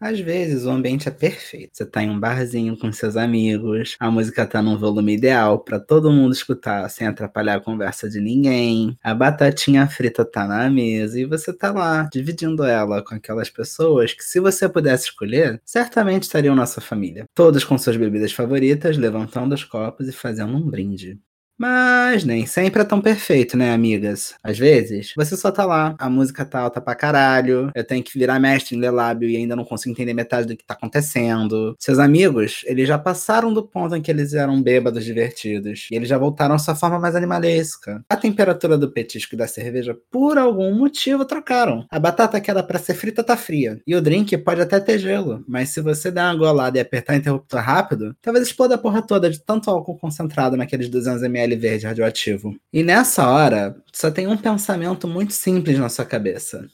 Às vezes o ambiente é perfeito. Você tá em um barzinho com seus amigos, a música tá num volume ideal para todo mundo escutar sem atrapalhar a conversa de ninguém. A batatinha frita tá na mesa e você tá lá, dividindo ela com aquelas pessoas que, se você pudesse escolher, certamente estariam na sua família. Todos com suas bebidas favoritas, levantando os copos e fazendo um brinde. Mas nem sempre é tão perfeito, né, amigas? Às vezes, você só tá lá, a música tá alta pra caralho, eu tenho que virar mestre em lábio e ainda não consigo entender metade do que tá acontecendo. Seus amigos, eles já passaram do ponto em que eles eram bêbados divertidos, e eles já voltaram à sua forma mais animalesca. A temperatura do petisco e da cerveja, por algum motivo, trocaram. A batata que era pra ser frita tá fria, e o drink pode até ter gelo, mas se você der uma golada e apertar o interruptor rápido, talvez exploda a porra toda de tanto álcool concentrado naqueles 200ml verde radioativo. E nessa hora, só tem um pensamento muito simples na sua cabeça.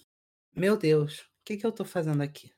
Meu Deus, o que, que eu tô fazendo aqui?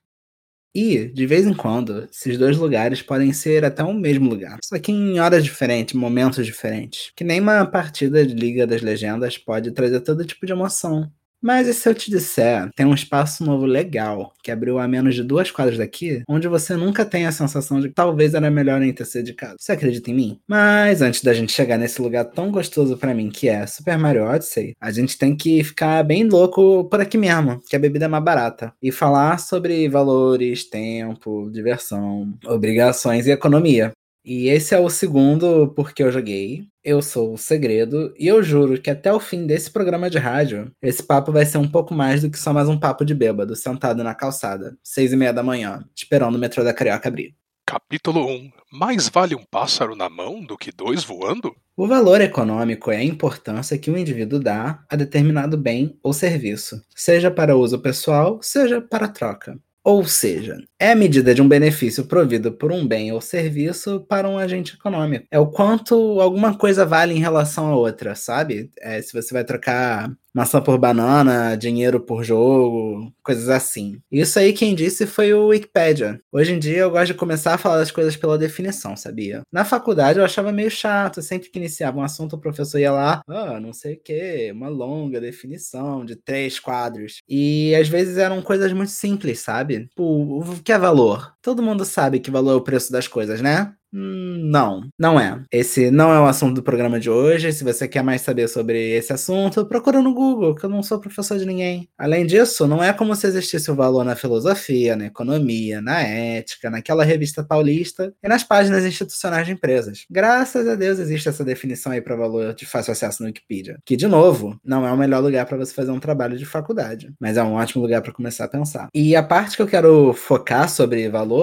E, de vez em quando, esses dois lugares podem ser até o mesmo lugar. Só que em horas diferentes, momentos diferentes. Que nem uma partida de Liga das Legendas pode trazer todo tipo de emoção. Mas e se eu te disser, tem um espaço novo legal, que abriu a menos de duas quadras daqui, onde você nunca tem a sensação de que talvez era melhor nem ter sido de casa. Você acredita em mim? Mas antes da gente chegar nesse lugar tão gostoso para mim, que é Super Mario Odyssey, a gente tem que ficar bem louco por aqui mesmo, que a bebida é mais barata. E falar sobre valores, tempo, diversão, obrigações e economia. E esse é o segundo porque eu joguei. Eu sou o Segredo e eu juro que até o fim desse programa de rádio, esse papo vai ser um pouco mais do que só mais um papo de bêbado sentado na calçada, seis e meia da manhã, esperando o metrô da Carioca abrir. Capítulo 1 Mais vale um pássaro na mão do que dois voando? O valor econômico é a importância que o indivíduo dá a determinado bem ou serviço, seja para uso pessoal, seja para troca. Ou seja, é a medida de um benefício provido por um bem ou serviço para um agente econômico. É o quanto alguma coisa vale em relação a outra, sabe? É, se você vai trocar maçã por banana, dinheiro por jogo, coisas assim. Isso aí quem disse foi o Wikipedia. Hoje em dia eu gosto de começar a falar as coisas pela definição, sabia? Na faculdade eu achava meio chato, sempre que iniciava um assunto o professor ia lá, ah, não sei o que, uma longa definição de três quadros. E às vezes eram coisas muito simples, sabe? Tipo, o que é valor? Todo mundo sabe que valor é o preço das coisas, né? Não, não é. Esse não é o assunto do programa de hoje. Se você quer mais saber sobre esse assunto, procura no Google, que eu não sou professor de ninguém. Além disso, não é como se existisse o valor na filosofia, na economia, na ética, naquela revista paulista e nas páginas institucionais de empresas. Graças a Deus existe essa definição aí para valor de fácil acesso no Wikipedia. Que, de novo, não é o melhor lugar para você fazer um trabalho de faculdade, mas é um ótimo lugar para começar a pensar. E a parte que eu quero focar sobre valor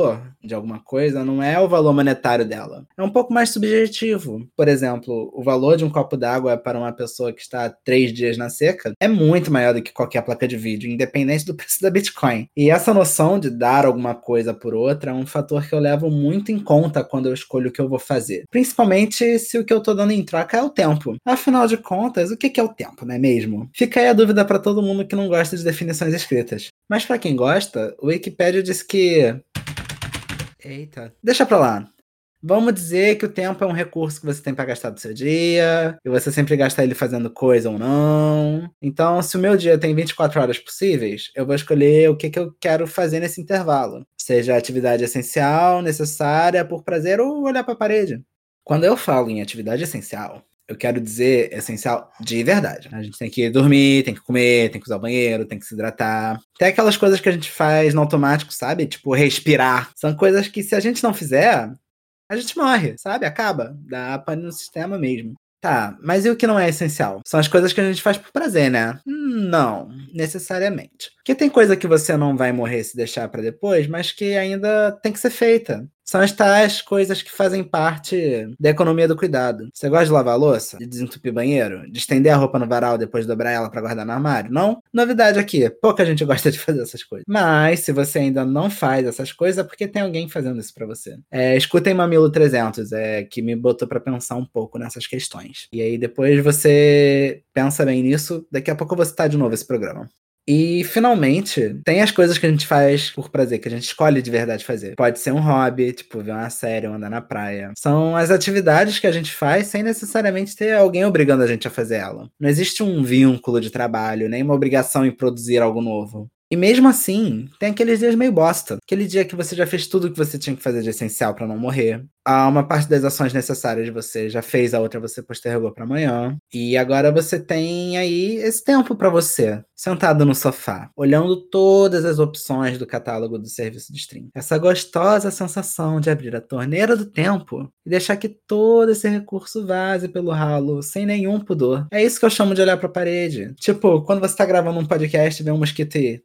de alguma coisa não é o valor monetário dela. É um pouco mais subjetivo. Por exemplo, o valor de um copo d'água para uma pessoa que está três dias na seca é muito maior do que qualquer placa de vídeo, independente do preço da Bitcoin. E essa noção de dar alguma coisa por outra é um fator que eu levo muito em conta quando eu escolho o que eu vou fazer. Principalmente se o que eu estou dando em troca é o tempo. Afinal de contas, o que é o tempo, não é mesmo? Fica aí a dúvida para todo mundo que não gosta de definições escritas. Mas para quem gosta, o Wikipedia diz que Eita. Deixa pra lá. Vamos dizer que o tempo é um recurso que você tem para gastar do seu dia, e você sempre gasta ele fazendo coisa ou não. Então, se o meu dia tem 24 horas possíveis, eu vou escolher o que, que eu quero fazer nesse intervalo. Seja atividade essencial, necessária, por prazer ou olhar para a parede. Quando eu falo em atividade essencial, eu quero dizer essencial de verdade. A gente tem que dormir, tem que comer, tem que usar o banheiro, tem que se hidratar. Tem aquelas coisas que a gente faz no automático, sabe? Tipo, respirar. São coisas que se a gente não fizer, a gente morre, sabe? Acaba. Dá pane no sistema mesmo. Tá, mas e o que não é essencial? São as coisas que a gente faz por prazer, né? Não, necessariamente. Porque tem coisa que você não vai morrer se deixar para depois, mas que ainda tem que ser feita. São as tais coisas que fazem parte da economia do cuidado. Você gosta de lavar louça? De desentupir banheiro? De estender a roupa no varal depois de dobrar ela para guardar no armário? Não? Novidade aqui, pouca gente gosta de fazer essas coisas. Mas se você ainda não faz essas coisas, é porque tem alguém fazendo isso para você. É, escutem Mamilo 300, é, que me botou para pensar um pouco nessas questões. E aí depois você pensa bem nisso, daqui a pouco você tá de novo esse programa. E finalmente, tem as coisas que a gente faz por prazer, que a gente escolhe de verdade fazer. Pode ser um hobby, tipo ver uma série ou andar na praia. São as atividades que a gente faz sem necessariamente ter alguém obrigando a gente a fazer ela. Não existe um vínculo de trabalho, nem uma obrigação em produzir algo novo. E mesmo assim, tem aqueles dias meio bosta. Aquele dia que você já fez tudo que você tinha que fazer de essencial para não morrer. Há uma parte das ações necessárias você já fez, a outra você postergou para amanhã. E agora você tem aí esse tempo para você, sentado no sofá, olhando todas as opções do catálogo do serviço de stream. Essa gostosa sensação de abrir a torneira do tempo e deixar que todo esse recurso vaze pelo ralo, sem nenhum pudor. É isso que eu chamo de olhar pra parede. Tipo, quando você tá gravando um podcast e vê um mosquito aí.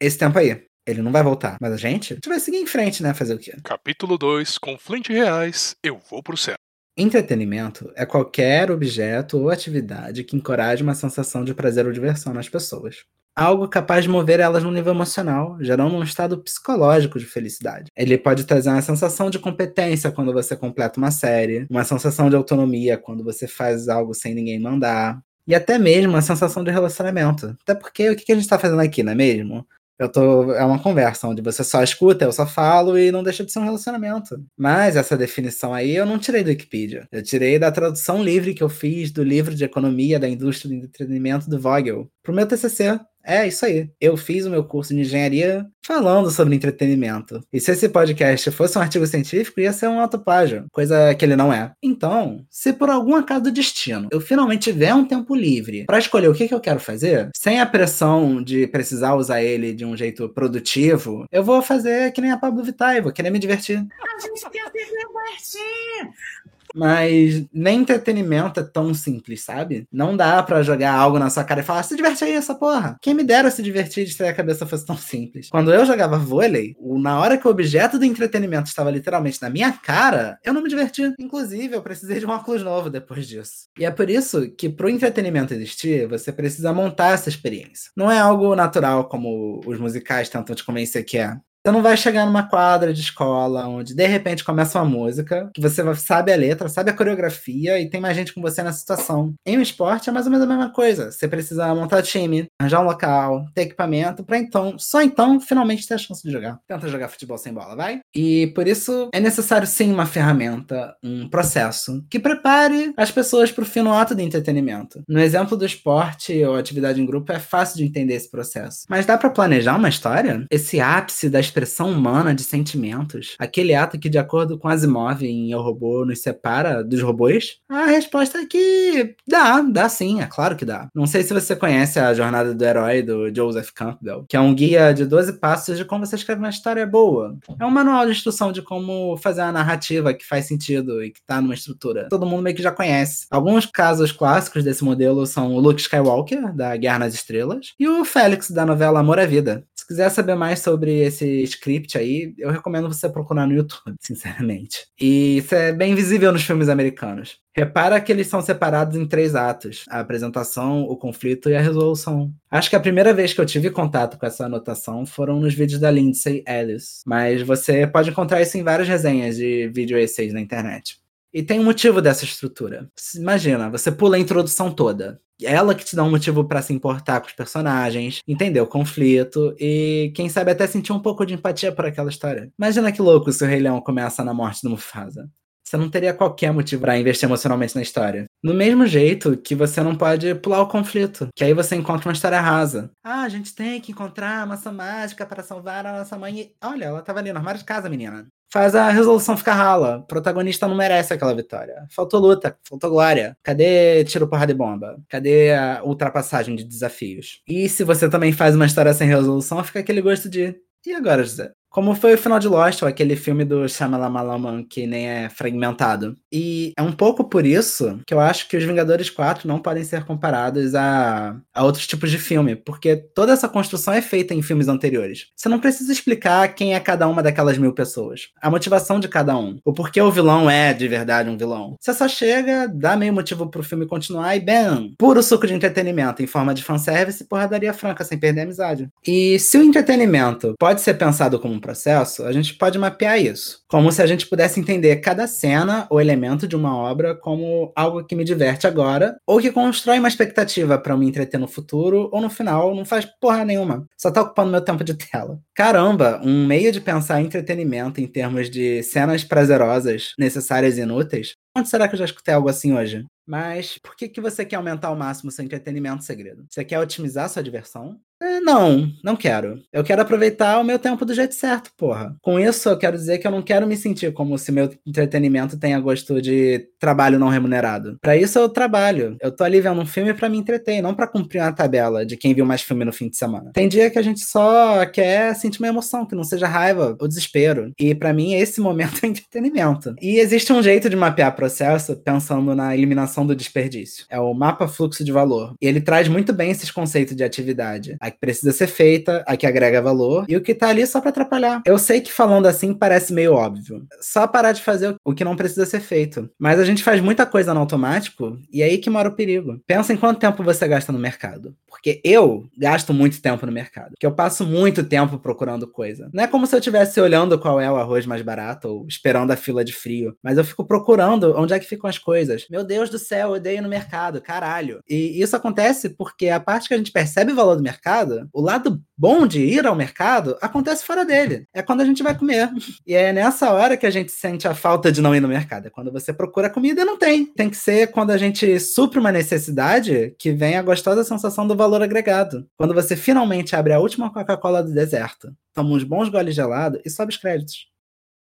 Esse tempo aí. Ele não vai voltar. Mas a gente, a gente vai seguir em frente, né? Fazer o quê? Capítulo 2 Com Flint Reais, eu vou pro céu. Entretenimento é qualquer objeto ou atividade que encoraje uma sensação de prazer ou diversão nas pessoas. Algo capaz de mover elas no nível emocional, gerando um estado psicológico de felicidade. Ele pode trazer uma sensação de competência quando você completa uma série, uma sensação de autonomia quando você faz algo sem ninguém mandar, e até mesmo uma sensação de relacionamento. Até porque o que a gente está fazendo aqui, não é mesmo? Eu tô. É uma conversa onde você só escuta, eu só falo e não deixa de ser um relacionamento. Mas essa definição aí eu não tirei do Wikipedia. Eu tirei da tradução livre que eu fiz do livro de economia da indústria do entretenimento do Vogel pro meu TCC. É isso aí. Eu fiz o meu curso de engenharia falando sobre entretenimento. E se esse podcast fosse um artigo científico, ia ser um autoplágio, coisa que ele não é. Então, se por algum acaso do destino eu finalmente tiver um tempo livre para escolher o que, que eu quero fazer, sem a pressão de precisar usar ele de um jeito produtivo, eu vou fazer que nem a Pablo Vittar, vou querer me divertir. A gente quer se divertir! Mas nem entretenimento é tão simples, sabe? Não dá para jogar algo na sua cara e falar, se diverte aí essa porra. Quem me dera se divertir de ter a cabeça fosse tão simples. Quando eu jogava vôlei, na hora que o objeto do entretenimento estava literalmente na minha cara, eu não me diverti. Inclusive, eu precisei de um óculos novo depois disso. E é por isso que pro entretenimento existir, você precisa montar essa experiência. Não é algo natural como os musicais tentam te convencer que é. Você não vai chegar numa quadra de escola onde de repente começa uma música, que você sabe a letra, sabe a coreografia e tem mais gente com você nessa situação. Em um esporte é mais ou menos a mesma coisa. Você precisa montar time, arranjar um local, ter equipamento, para então, só então, finalmente ter a chance de jogar. Tenta jogar futebol sem bola, vai? E por isso é necessário sim uma ferramenta, um processo que prepare as pessoas para o fino ato de entretenimento. No exemplo do esporte ou atividade em grupo é fácil de entender esse processo. Mas dá para planejar uma história? Esse ápice das expressão humana de sentimentos, aquele ato que, de acordo com Asimov em Eu Robô, nos separa dos robôs? A resposta é que dá, dá sim, é claro que dá. Não sei se você conhece a Jornada do Herói do Joseph Campbell, que é um guia de 12 passos de como você escreve uma história boa. É um manual de instrução de como fazer uma narrativa que faz sentido e que tá numa estrutura. Todo mundo meio que já conhece. Alguns casos clássicos desse modelo são o Luke Skywalker, da Guerra nas Estrelas, e o Félix, da novela Amor à Vida. Se quiser saber mais sobre esse script aí, eu recomendo você procurar no YouTube, sinceramente. E isso é bem visível nos filmes americanos. Repara que eles são separados em três atos: a apresentação, o conflito e a resolução. Acho que a primeira vez que eu tive contato com essa anotação foram nos vídeos da Lindsay Ellis, mas você pode encontrar isso em várias resenhas de vídeo essays na internet. E tem um motivo dessa estrutura. Imagina, você pula a introdução toda ela que te dá um motivo para se importar com os personagens, entender o conflito e, quem sabe, até sentir um pouco de empatia por aquela história. Imagina que louco se o Rei Leão começa na morte do Mufasa. Você não teria qualquer motivo para investir emocionalmente na história. Do mesmo jeito que você não pode pular o conflito, que aí você encontra uma história rasa. Ah, a gente tem que encontrar a maçã mágica para salvar a nossa mãe. E... Olha, ela tava ali no armário de casa, menina faz a resolução ficar rala. O protagonista não merece aquela vitória. Faltou luta, faltou glória. Cadê tiro porrada de bomba? Cadê a ultrapassagem de desafios? E se você também faz uma história sem resolução, fica aquele gosto de. E agora, José? Como foi o final de Lost, ou aquele filme do Shyamalan que nem é fragmentado. E é um pouco por isso que eu acho que os Vingadores 4 não podem ser comparados a, a outros tipos de filme, porque toda essa construção é feita em filmes anteriores. Você não precisa explicar quem é cada uma daquelas mil pessoas, a motivação de cada um, o porquê o vilão é de verdade um vilão. Você só chega, dá meio motivo pro filme continuar e, bem, puro suco de entretenimento em forma de fanservice e porradaria franca, sem perder a amizade. E se o entretenimento pode ser pensado como processo, a gente pode mapear isso. Como se a gente pudesse entender cada cena ou elemento de uma obra como algo que me diverte agora, ou que constrói uma expectativa para me entreter no futuro, ou no final não faz porra nenhuma. Só tá ocupando meu tempo de tela. Caramba, um meio de pensar entretenimento em termos de cenas prazerosas, necessárias e inúteis. Onde será que eu já escutei algo assim hoje? Mas por que, que você quer aumentar ao máximo seu entretenimento segredo? Você quer otimizar sua diversão? É, não, não quero. Eu quero aproveitar o meu tempo do jeito certo, porra. Com isso, eu quero dizer que eu não quero me sentir como se meu entretenimento tenha gosto de trabalho não remunerado. Para isso, eu trabalho. Eu tô ali vendo um filme para me entreter, não para cumprir uma tabela de quem viu mais filme no fim de semana. Tem dia que a gente só quer sentir uma emoção, que não seja raiva ou desespero. E para mim, esse momento é entretenimento. E existe um jeito de mapear processo pensando na eliminação do desperdício. É o mapa fluxo de valor. E ele traz muito bem esses conceitos de atividade. Que precisa ser feita, a que agrega valor, e o que tá ali só para atrapalhar. Eu sei que falando assim parece meio óbvio. Só parar de fazer o que não precisa ser feito. Mas a gente faz muita coisa no automático e é aí que mora o perigo. Pensa em quanto tempo você gasta no mercado. Porque eu gasto muito tempo no mercado. Que eu passo muito tempo procurando coisa. Não é como se eu estivesse olhando qual é o arroz mais barato ou esperando a fila de frio. Mas eu fico procurando onde é que ficam as coisas. Meu Deus do céu, eu odeio no mercado, caralho. E isso acontece porque a parte que a gente percebe o valor do mercado mercado, o lado bom de ir ao mercado acontece fora dele. É quando a gente vai comer. E é nessa hora que a gente sente a falta de não ir no mercado. É quando você procura comida e não tem. Tem que ser quando a gente supre uma necessidade que vem a gostosa sensação do valor agregado. Quando você finalmente abre a última Coca-Cola do deserto, toma uns bons goles gelado e sobe os créditos.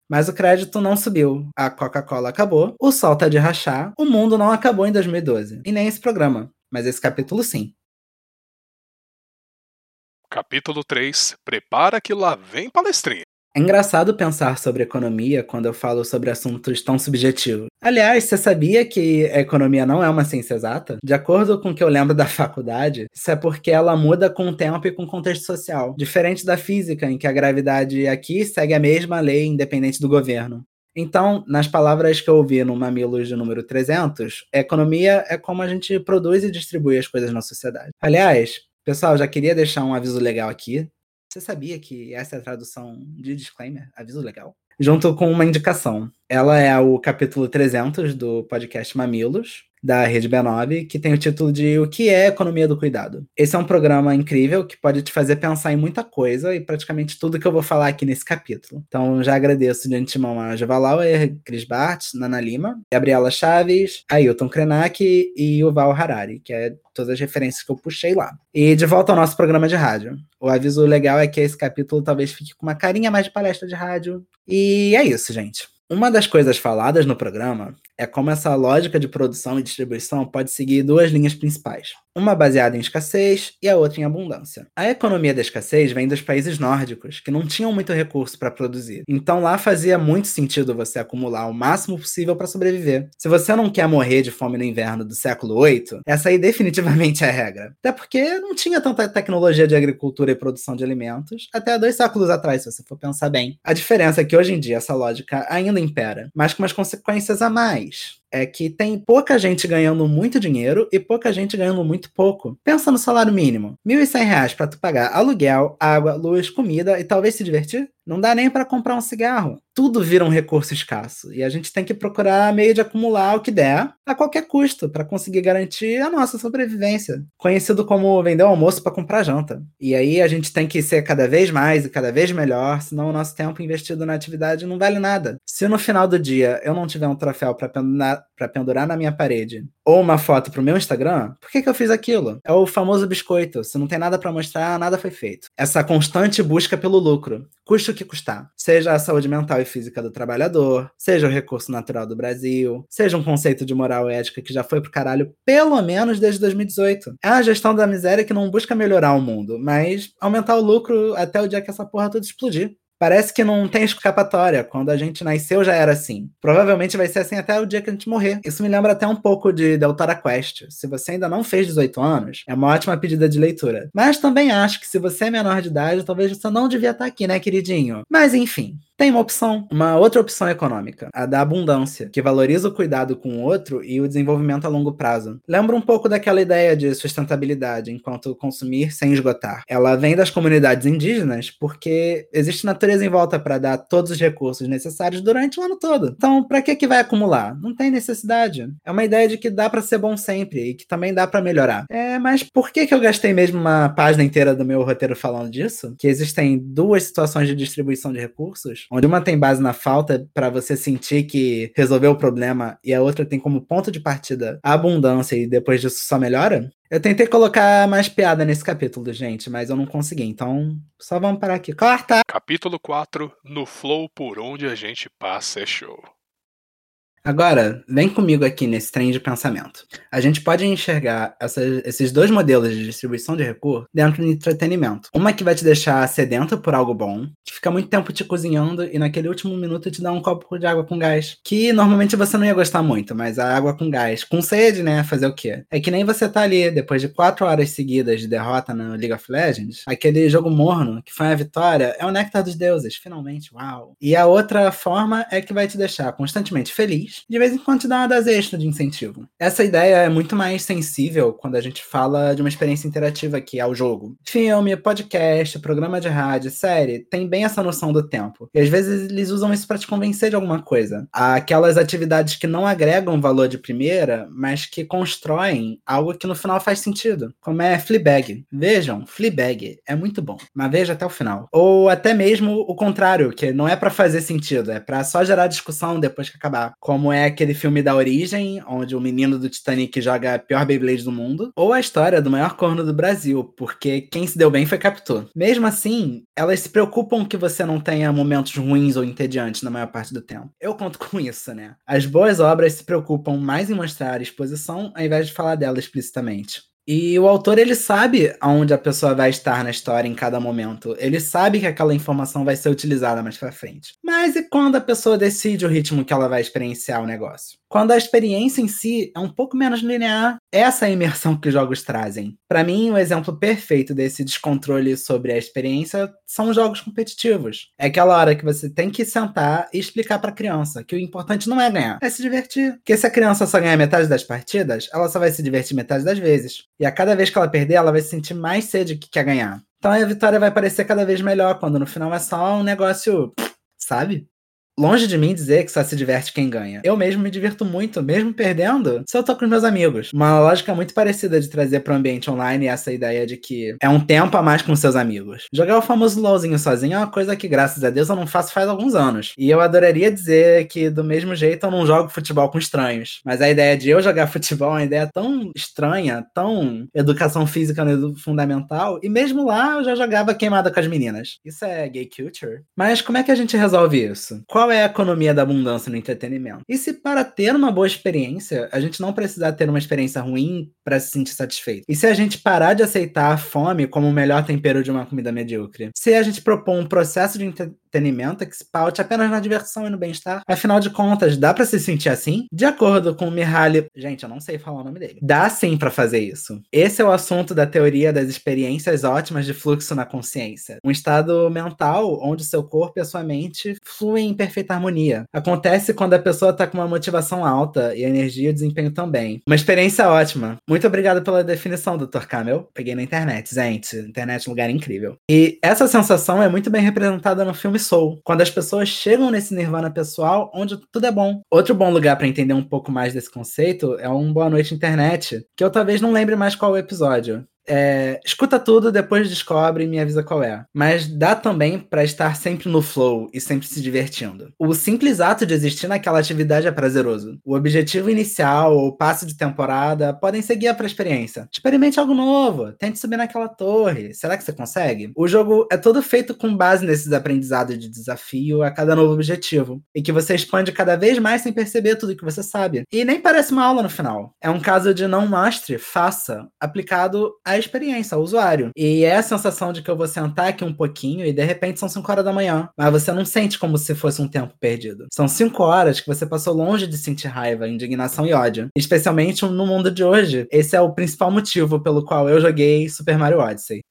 Mas o crédito não subiu. A Coca-Cola acabou, o sol tá de rachar, o mundo não acabou em 2012. E nem esse programa. Mas esse capítulo sim. Capítulo 3 Prepara que lá vem palestrinha. É engraçado pensar sobre economia quando eu falo sobre assuntos tão subjetivos. Aliás, você sabia que a economia não é uma ciência exata? De acordo com o que eu lembro da faculdade, isso é porque ela muda com o tempo e com o contexto social. Diferente da física, em que a gravidade aqui segue a mesma lei independente do governo. Então, nas palavras que eu ouvi no Mamilos de número 300, a economia é como a gente produz e distribui as coisas na sociedade. Aliás, Pessoal, já queria deixar um aviso legal aqui. Você sabia que essa é a tradução de disclaimer? Aviso legal? Junto com uma indicação. Ela é o capítulo 300 do podcast Mamilos da Rede B9, que tem o título de O que é Economia do Cuidado. Esse é um programa incrível que pode te fazer pensar em muita coisa e praticamente tudo que eu vou falar aqui nesse capítulo. Então já agradeço de antemão a Jeva Lauer, Cris Bart, Nana Lima, Gabriela Chaves, Ailton Krenak e o Val Harari, que é todas as referências que eu puxei lá. E de volta ao nosso programa de rádio. O aviso legal é que esse capítulo talvez fique com uma carinha mais de palestra de rádio. E é isso, gente. Uma das coisas faladas no programa é como essa lógica de produção e distribuição pode seguir duas linhas principais, uma baseada em escassez e a outra em abundância. A economia da escassez vem dos países nórdicos, que não tinham muito recurso para produzir. Então lá fazia muito sentido você acumular o máximo possível para sobreviver. Se você não quer morrer de fome no inverno do século VIII, essa aí definitivamente é a regra. Até porque não tinha tanta tecnologia de agricultura e produção de alimentos até dois séculos atrás, se você for pensar bem. A diferença é que hoje em dia essa lógica ainda impera, mas com umas consequências a mais é que tem pouca gente ganhando muito dinheiro e pouca gente ganhando muito pouco. Pensa no salário mínimo. R$ 1.100 para tu pagar aluguel, água, luz, comida e talvez se divertir? Não dá nem para comprar um cigarro. Tudo vira um recurso escasso e a gente tem que procurar meio de acumular o que der a qualquer custo para conseguir garantir a nossa sobrevivência. Conhecido como vender o almoço para comprar janta. E aí a gente tem que ser cada vez mais e cada vez melhor, senão o nosso tempo investido na atividade não vale nada. Se no final do dia eu não tiver um troféu para pendurar, pendurar na minha parede ou uma foto pro meu Instagram, por que, que eu fiz aquilo? É o famoso biscoito. Se não tem nada para mostrar, nada foi feito. Essa constante busca pelo lucro, custe o que custar. Seja a saúde mental e física do trabalhador, seja o recurso natural do Brasil, seja um conceito de moral e ética que já foi pro caralho pelo menos desde 2018. É a gestão da miséria que não busca melhorar o mundo, mas aumentar o lucro até o dia que essa porra toda explodir. Parece que não tem escapatória. Quando a gente nasceu já era assim. Provavelmente vai ser assim até o dia que a gente morrer. Isso me lembra até um pouco de Deltora Quest. Se você ainda não fez 18 anos, é uma ótima pedida de leitura. Mas também acho que se você é menor de idade, talvez você não devia estar aqui, né, queridinho? Mas enfim, tem uma opção, uma outra opção econômica, a da abundância, que valoriza o cuidado com o outro e o desenvolvimento a longo prazo. Lembra um pouco daquela ideia de sustentabilidade enquanto consumir sem esgotar. Ela vem das comunidades indígenas porque existe natureza natureza em volta para dar todos os recursos necessários durante o ano todo. Então, para que que vai acumular? Não tem necessidade. É uma ideia de que dá para ser bom sempre e que também dá para melhorar. É, mas por que que eu gastei mesmo uma página inteira do meu roteiro falando disso? Que existem duas situações de distribuição de recursos, onde uma tem base na falta para você sentir que resolveu o problema e a outra tem como ponto de partida a abundância e depois disso só melhora? Eu tentei colocar mais piada nesse capítulo, gente, mas eu não consegui. Então, só vamos parar aqui. Corta! Capítulo 4 No Flow por onde a gente passa é show. Agora, vem comigo aqui nesse trem de pensamento. A gente pode enxergar esses dois modelos de distribuição de recursos dentro do entretenimento. Uma que vai te deixar sedento por algo bom, que fica muito tempo te cozinhando e naquele último minuto te dá um copo de água com gás. Que normalmente você não ia gostar muito, mas a água com gás, com sede, né? Fazer o quê? É que nem você tá ali, depois de quatro horas seguidas de derrota no League of Legends, aquele jogo morno, que foi a vitória, é o néctar dos deuses, finalmente, uau. E a outra forma é que vai te deixar constantemente feliz de vez em quando te dá uma das extras de incentivo. Essa ideia é muito mais sensível quando a gente fala de uma experiência interativa que é o jogo. Filme, podcast, programa de rádio, série, tem bem essa noção do tempo. E às vezes eles usam isso para te convencer de alguma coisa. Aquelas atividades que não agregam valor de primeira, mas que constroem algo que no final faz sentido. Como é Fleabag. Vejam, Fleabag é muito bom, mas veja até o final. Ou até mesmo o contrário, que não é para fazer sentido, é para só gerar discussão depois que acabar. Como como é aquele filme da origem, onde o menino do Titanic joga a pior Beyblade do mundo, ou a história do maior corno do Brasil, porque quem se deu bem foi Capitu. Mesmo assim, elas se preocupam que você não tenha momentos ruins ou entediantes na maior parte do tempo. Eu conto com isso, né? As boas obras se preocupam mais em mostrar a exposição ao invés de falar dela explicitamente. E o autor ele sabe aonde a pessoa vai estar na história em cada momento. Ele sabe que aquela informação vai ser utilizada mais para frente. Mas e quando a pessoa decide o ritmo que ela vai experienciar o negócio? Quando a experiência em si é um pouco menos linear, essa é a imersão que os jogos trazem. Para mim, o um exemplo perfeito desse descontrole sobre a experiência são os jogos competitivos. É aquela hora que você tem que sentar e explicar para a criança que o importante não é ganhar, é se divertir. Porque se a criança só ganhar metade das partidas, ela só vai se divertir metade das vezes. E a cada vez que ela perder, ela vai sentir mais sede que quer ganhar. Então a vitória vai parecer cada vez melhor, quando no final é só um negócio, sabe? Longe de mim dizer que só se diverte quem ganha. Eu mesmo me divirto muito, mesmo perdendo, se eu tô com os meus amigos. Uma lógica muito parecida de trazer pro ambiente online essa ideia de que é um tempo a mais com seus amigos. Jogar o famoso LOLzinho sozinho é uma coisa que, graças a Deus, eu não faço faz alguns anos. E eu adoraria dizer que, do mesmo jeito, eu não jogo futebol com estranhos. Mas a ideia de eu jogar futebol é uma ideia tão estranha, tão educação física no fundamental, e mesmo lá eu já jogava queimada com as meninas. Isso é gay culture? Mas como é que a gente resolve isso? Qual qual é a economia da abundância no entretenimento? E se para ter uma boa experiência, a gente não precisar ter uma experiência ruim para se sentir satisfeito? E se a gente parar de aceitar a fome como o melhor tempero de uma comida medíocre? Se a gente propor um processo de entretenimento que se paute apenas na diversão e no bem-estar? Afinal de contas, dá para se sentir assim? De acordo com o Mihaly, gente, eu não sei falar o nome dele. Dá sim para fazer isso. Esse é o assunto da teoria das experiências ótimas de fluxo na consciência. Um estado mental onde seu corpo e a sua mente fluem em perfeita harmonia. Acontece quando a pessoa tá com uma motivação alta e energia e desempenho também. Uma experiência ótima. Muito obrigado pela definição, Dr. Camel. Peguei na internet, gente. Internet é um lugar incrível. E essa sensação é muito bem representada no filme Soul, quando as pessoas chegam nesse nirvana pessoal onde tudo é bom. Outro bom lugar para entender um pouco mais desse conceito é um Boa Noite Internet, que eu talvez não lembre mais qual o episódio. É, escuta tudo, depois descobre e me avisa qual é. Mas dá também para estar sempre no flow e sempre se divertindo. O simples ato de existir naquela atividade é prazeroso. O objetivo inicial ou passo de temporada podem ser guia para experiência. Experimente algo novo, tente subir naquela torre. Será que você consegue? O jogo é todo feito com base nesses aprendizados de desafio a cada novo objetivo. E que você expande cada vez mais sem perceber tudo que você sabe. E nem parece uma aula no final. É um caso de não mostre, faça, aplicado a experiência, ao usuário. E é a sensação de que eu vou sentar aqui um pouquinho e de repente são 5 horas da manhã. Mas você não sente como se fosse um tempo perdido. São 5 horas que você passou longe de sentir raiva, indignação e ódio. Especialmente no mundo de hoje. Esse é o principal motivo pelo qual eu joguei Super Mario Odyssey.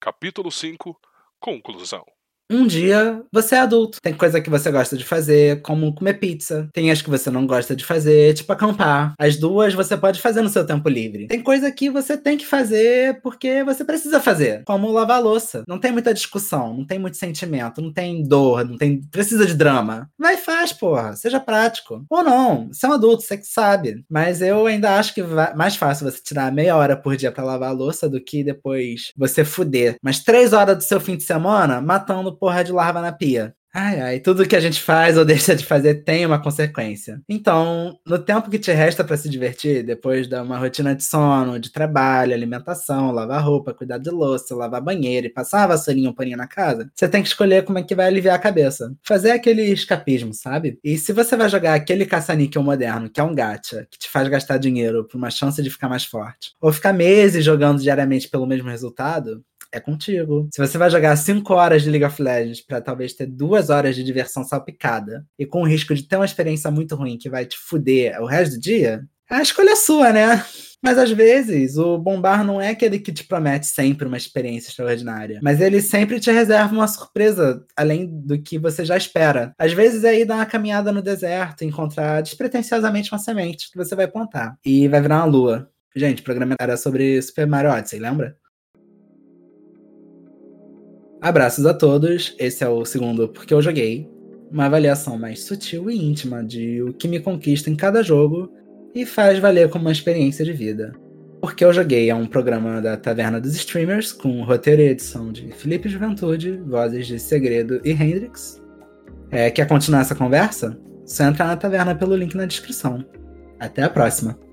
Capítulo 5 Conclusão Um dia você é adulto. Tem coisa que você gosta de fazer, como comer pizza. Tem as que você não gosta de fazer, tipo acampar. As duas você pode fazer no seu tempo livre. Tem coisa que você tem que fazer porque você precisa fazer, como lavar louça. Não tem muita discussão, não tem muito sentimento, não tem dor, não tem precisa de drama. Vai faz, porra. Seja prático. Ou não, você é um adulto, você que sabe. Mas eu ainda acho que vai mais fácil você tirar meia hora por dia para lavar louça do que depois você fuder. Mas três horas do seu fim de semana matando porra de larva na pia. Ai, ai, tudo que a gente faz ou deixa de fazer tem uma consequência. Então, no tempo que te resta para se divertir, depois de uma rotina de sono, de trabalho, alimentação, lavar roupa, cuidar de louça, lavar banheiro e passar a vassourinha ou paninho na casa, você tem que escolher como é que vai aliviar a cabeça. Fazer aquele escapismo, sabe? E se você vai jogar aquele caça-níquel moderno, que é um gacha, que te faz gastar dinheiro por uma chance de ficar mais forte, ou ficar meses jogando diariamente pelo mesmo resultado, é contigo. Se você vai jogar 5 horas de League of Legends para talvez ter duas horas de diversão salpicada e com o risco de ter uma experiência muito ruim que vai te fuder o resto do dia, a escolha é sua, né? Mas às vezes o bombar não é aquele que te promete sempre uma experiência extraordinária, mas ele sempre te reserva uma surpresa além do que você já espera. Às vezes é ir dar uma caminhada no deserto, encontrar despretensiosamente uma semente que você vai plantar e vai virar uma lua. Gente, o programa era sobre Super Mario Odyssey, lembra? Abraços a todos. Esse é o segundo Porque Eu Joguei. Uma avaliação mais sutil e íntima de o que me conquista em cada jogo e faz valer como uma experiência de vida. Porque Eu Joguei é um programa da Taverna dos Streamers, com roteiro e edição de Felipe Juventude, vozes de Segredo e Hendrix. É, quer continuar essa conversa? Só entra na taverna pelo link na descrição. Até a próxima!